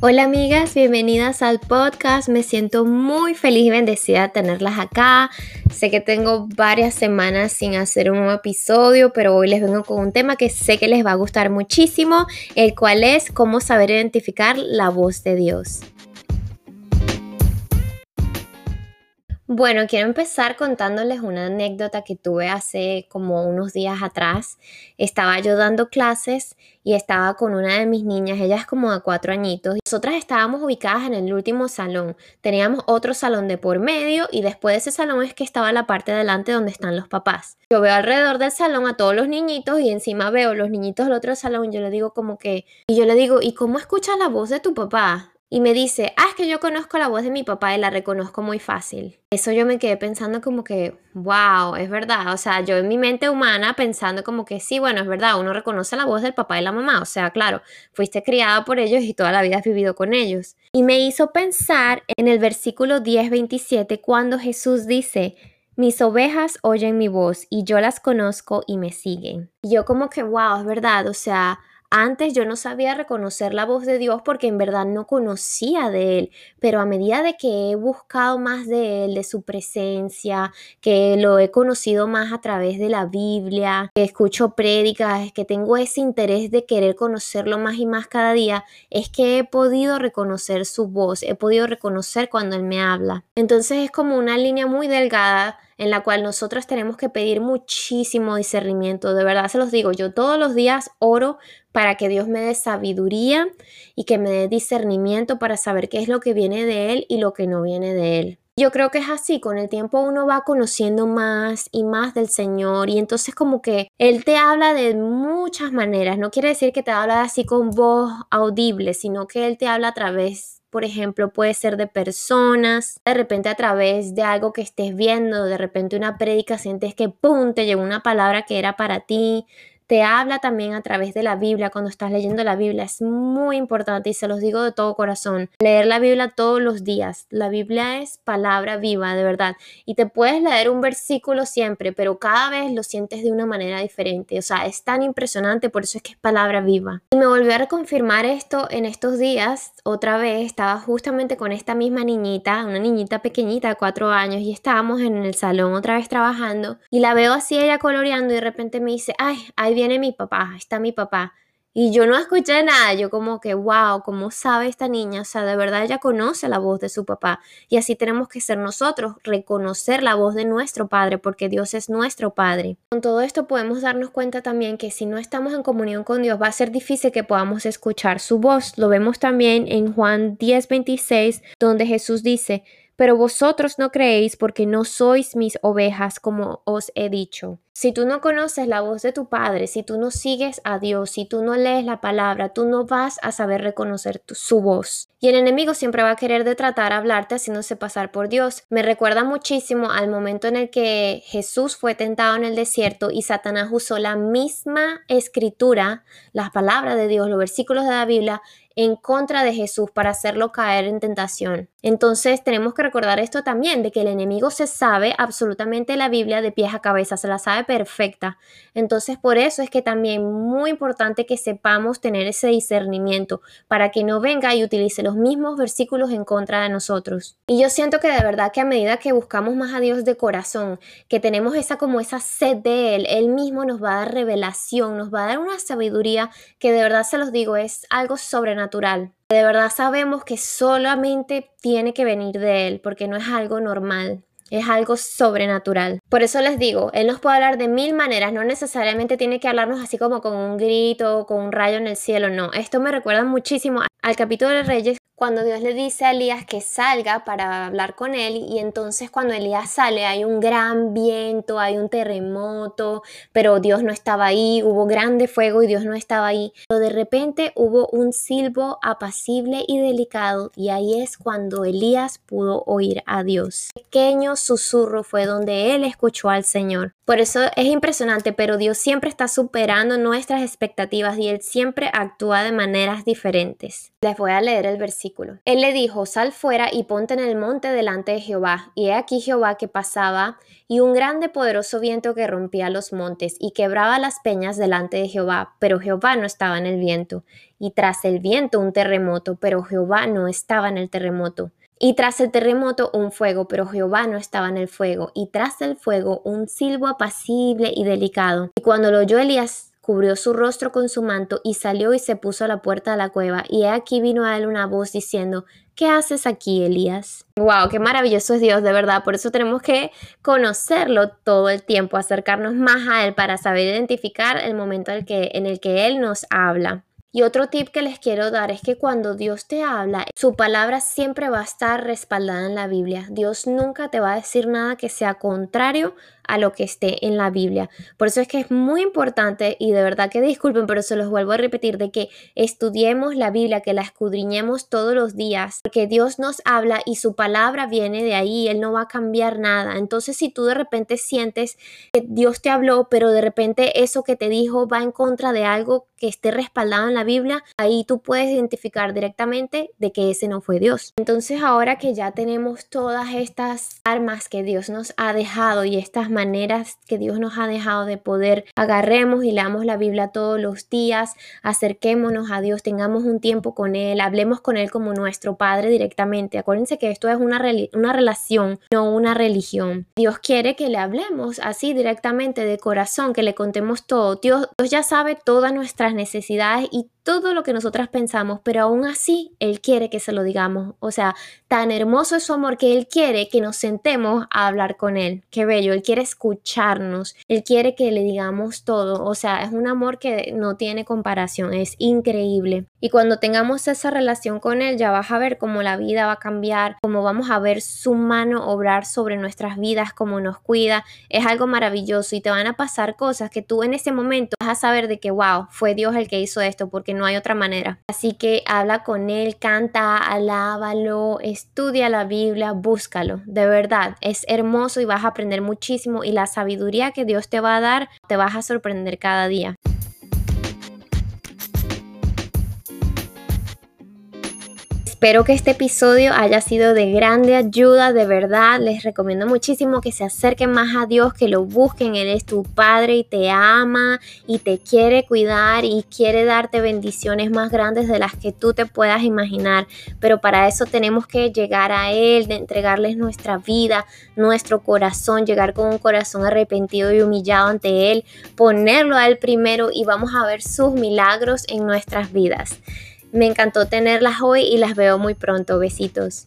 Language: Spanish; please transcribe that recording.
Hola amigas, bienvenidas al podcast. Me siento muy feliz y bendecida de tenerlas acá. Sé que tengo varias semanas sin hacer un nuevo episodio, pero hoy les vengo con un tema que sé que les va a gustar muchísimo, el cual es cómo saber identificar la voz de Dios. Bueno, quiero empezar contándoles una anécdota que tuve hace como unos días atrás. Estaba yo dando clases y estaba con una de mis niñas, ella es como de cuatro añitos. Nosotras estábamos ubicadas en el último salón. Teníamos otro salón de por medio y después de ese salón es que estaba la parte delante donde están los papás. Yo veo alrededor del salón a todos los niñitos y encima veo los niñitos del otro salón. Yo le digo como que, y yo le digo, ¿y cómo escuchas la voz de tu papá? Y me dice, ah, es que yo conozco la voz de mi papá y la reconozco muy fácil. Eso yo me quedé pensando como que, wow, es verdad. O sea, yo en mi mente humana pensando como que sí, bueno, es verdad, uno reconoce la voz del papá y la mamá. O sea, claro, fuiste criada por ellos y toda la vida has vivido con ellos. Y me hizo pensar en el versículo 10-27 cuando Jesús dice, mis ovejas oyen mi voz y yo las conozco y me siguen. Y yo como que, wow, es verdad. O sea, antes yo no sabía reconocer la voz de Dios porque en verdad no conocía de Él, pero a medida de que he buscado más de Él, de su presencia, que lo he conocido más a través de la Biblia, que escucho prédicas, que tengo ese interés de querer conocerlo más y más cada día, es que he podido reconocer su voz, he podido reconocer cuando Él me habla. Entonces es como una línea muy delgada en la cual nosotros tenemos que pedir muchísimo discernimiento. De verdad se los digo, yo todos los días oro para que Dios me dé sabiduría y que me dé discernimiento para saber qué es lo que viene de Él y lo que no viene de Él. Yo creo que es así, con el tiempo uno va conociendo más y más del Señor y entonces como que Él te habla de muchas maneras, no quiere decir que te habla así con voz audible, sino que Él te habla a través por ejemplo, puede ser de personas, de repente a través de algo que estés viendo, de repente una prédica sientes que ¡pum! te llegó una palabra que era para ti, te habla también a través de la Biblia, cuando estás leyendo la Biblia. Es muy importante y se los digo de todo corazón. Leer la Biblia todos los días. La Biblia es palabra viva, de verdad. Y te puedes leer un versículo siempre, pero cada vez lo sientes de una manera diferente. O sea, es tan impresionante, por eso es que es palabra viva. Y me volví a reconfirmar esto en estos días. Otra vez estaba justamente con esta misma niñita, una niñita pequeñita de cuatro años, y estábamos en el salón otra vez trabajando. Y la veo así ella coloreando y de repente me dice, ay, viene mi papá, está mi papá. Y yo no escuché nada, yo como que, wow, ¿cómo sabe esta niña? O sea, de verdad ella conoce la voz de su papá. Y así tenemos que ser nosotros, reconocer la voz de nuestro Padre, porque Dios es nuestro Padre. Con todo esto podemos darnos cuenta también que si no estamos en comunión con Dios, va a ser difícil que podamos escuchar su voz. Lo vemos también en Juan 10:26, donde Jesús dice, pero vosotros no creéis porque no sois mis ovejas, como os he dicho. Si tú no conoces la voz de tu Padre, si tú no sigues a Dios, si tú no lees la palabra, tú no vas a saber reconocer su voz. Y el enemigo siempre va a querer de hablarte haciéndose pasar por Dios. Me recuerda muchísimo al momento en el que Jesús fue tentado en el desierto y Satanás usó la misma escritura, las palabras de Dios, los versículos de la Biblia, en contra de Jesús para hacerlo caer en tentación. Entonces tenemos que recordar esto también, de que el enemigo se sabe absolutamente la Biblia de pies a cabeza, se la sabe perfecta. Entonces, por eso es que también muy importante que sepamos tener ese discernimiento para que no venga y utilice los mismos versículos en contra de nosotros. Y yo siento que de verdad que a medida que buscamos más a Dios de corazón, que tenemos esa como esa sed de Él, Él mismo nos va a dar revelación, nos va a dar una sabiduría que de verdad se los digo, es algo sobrenatural. De verdad sabemos que solamente tiene que venir de Él, porque no es algo normal es algo sobrenatural. Por eso les digo, Él nos puede hablar de mil maneras, no necesariamente tiene que hablarnos así como con un grito, con un rayo en el cielo, no. Esto me recuerda muchísimo al capítulo de Reyes cuando Dios le dice a Elías que salga para hablar con él y entonces cuando Elías sale hay un gran viento, hay un terremoto, pero Dios no estaba ahí, hubo grande fuego y Dios no estaba ahí. Pero de repente hubo un silbo apacible y delicado y ahí es cuando Elías pudo oír a Dios. Pequeño susurro fue donde él escuchó escuchó al Señor. Por eso es impresionante, pero Dios siempre está superando nuestras expectativas y Él siempre actúa de maneras diferentes. Les voy a leer el versículo. Él le dijo, sal fuera y ponte en el monte delante de Jehová. Y he aquí Jehová que pasaba y un grande poderoso viento que rompía los montes y quebraba las peñas delante de Jehová, pero Jehová no estaba en el viento. Y tras el viento un terremoto, pero Jehová no estaba en el terremoto. Y tras el terremoto un fuego, pero Jehová no estaba en el fuego. Y tras el fuego un silbo apacible y delicado. Y cuando lo oyó Elías, cubrió su rostro con su manto y salió y se puso a la puerta de la cueva. Y aquí vino a él una voz diciendo, ¿qué haces aquí, Elías? Wow, qué maravilloso es Dios, de verdad. Por eso tenemos que conocerlo todo el tiempo, acercarnos más a Él para saber identificar el momento en el que Él nos habla. Y otro tip que les quiero dar es que cuando Dios te habla, su palabra siempre va a estar respaldada en la Biblia. Dios nunca te va a decir nada que sea contrario a lo que esté en la Biblia. Por eso es que es muy importante y de verdad que disculpen, pero se los vuelvo a repetir de que estudiemos la Biblia, que la escudriñemos todos los días, porque Dios nos habla y su palabra viene de ahí, Él no va a cambiar nada. Entonces si tú de repente sientes que Dios te habló, pero de repente eso que te dijo va en contra de algo que esté respaldado en la Biblia, ahí tú puedes identificar directamente de que ese no fue Dios. Entonces ahora que ya tenemos todas estas armas que Dios nos ha dejado y estas maneras que Dios nos ha dejado de poder, agarremos y leamos la Biblia todos los días, acerquémonos a Dios, tengamos un tiempo con Él, hablemos con Él como nuestro Padre directamente. Acuérdense que esto es una, una relación, no una religión. Dios quiere que le hablemos así directamente de corazón, que le contemos todo. Dios, Dios ya sabe todas nuestras necesidades y todo lo que nosotras pensamos, pero aún así Él quiere que se lo digamos. O sea, tan hermoso es su amor que Él quiere que nos sentemos a hablar con Él. Qué bello, Él quiere escucharnos, Él quiere que le digamos todo. O sea, es un amor que no tiene comparación, es increíble. Y cuando tengamos esa relación con Él, ya vas a ver cómo la vida va a cambiar, cómo vamos a ver su mano obrar sobre nuestras vidas, cómo nos cuida. Es algo maravilloso y te van a pasar cosas que tú en ese momento vas a saber de que, wow, fue Dios el que hizo esto, porque no hay otra manera. Así que habla con él, canta, alábalo, estudia la Biblia, búscalo. De verdad, es hermoso y vas a aprender muchísimo y la sabiduría que Dios te va a dar, te vas a sorprender cada día. Espero que este episodio haya sido de grande ayuda, de verdad. Les recomiendo muchísimo que se acerquen más a Dios, que lo busquen. Él es tu Padre y te ama y te quiere cuidar y quiere darte bendiciones más grandes de las que tú te puedas imaginar. Pero para eso tenemos que llegar a Él, de entregarles nuestra vida, nuestro corazón, llegar con un corazón arrepentido y humillado ante Él, ponerlo a Él primero y vamos a ver sus milagros en nuestras vidas. Me encantó tenerlas hoy y las veo muy pronto. Besitos.